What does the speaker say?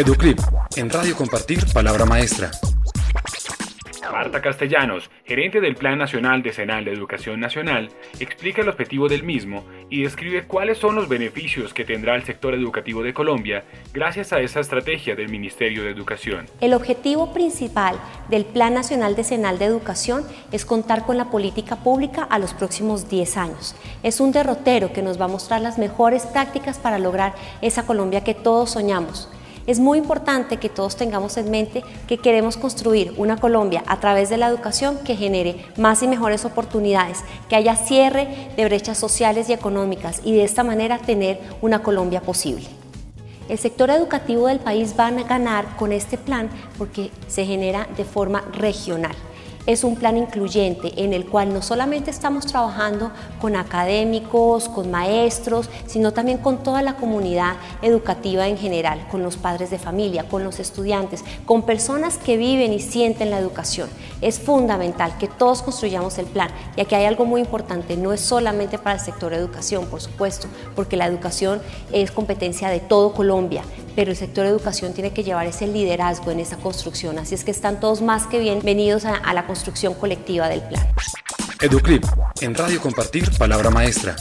Educlip, en Radio Compartir Palabra Maestra. Marta Castellanos, gerente del Plan Nacional Decenal de Educación Nacional, explica el objetivo del mismo y describe cuáles son los beneficios que tendrá el sector educativo de Colombia gracias a esa estrategia del Ministerio de Educación. El objetivo principal del Plan Nacional Decenal de Educación es contar con la política pública a los próximos 10 años. Es un derrotero que nos va a mostrar las mejores prácticas para lograr esa Colombia que todos soñamos es muy importante que todos tengamos en mente que queremos construir una Colombia a través de la educación que genere más y mejores oportunidades, que haya cierre de brechas sociales y económicas y de esta manera tener una Colombia posible. El sector educativo del país va a ganar con este plan porque se genera de forma regional es un plan incluyente en el cual no solamente estamos trabajando con académicos, con maestros, sino también con toda la comunidad educativa en general, con los padres de familia, con los estudiantes, con personas que viven y sienten la educación. Es fundamental que todos construyamos el plan. Y aquí hay algo muy importante, no es solamente para el sector educación, por supuesto, porque la educación es competencia de todo Colombia, pero el sector educación tiene que llevar ese liderazgo en esa construcción. Así es que están todos más que bienvenidos a, a la construcción colectiva del plan. Educlip, en Radio Compartir Palabra Maestra.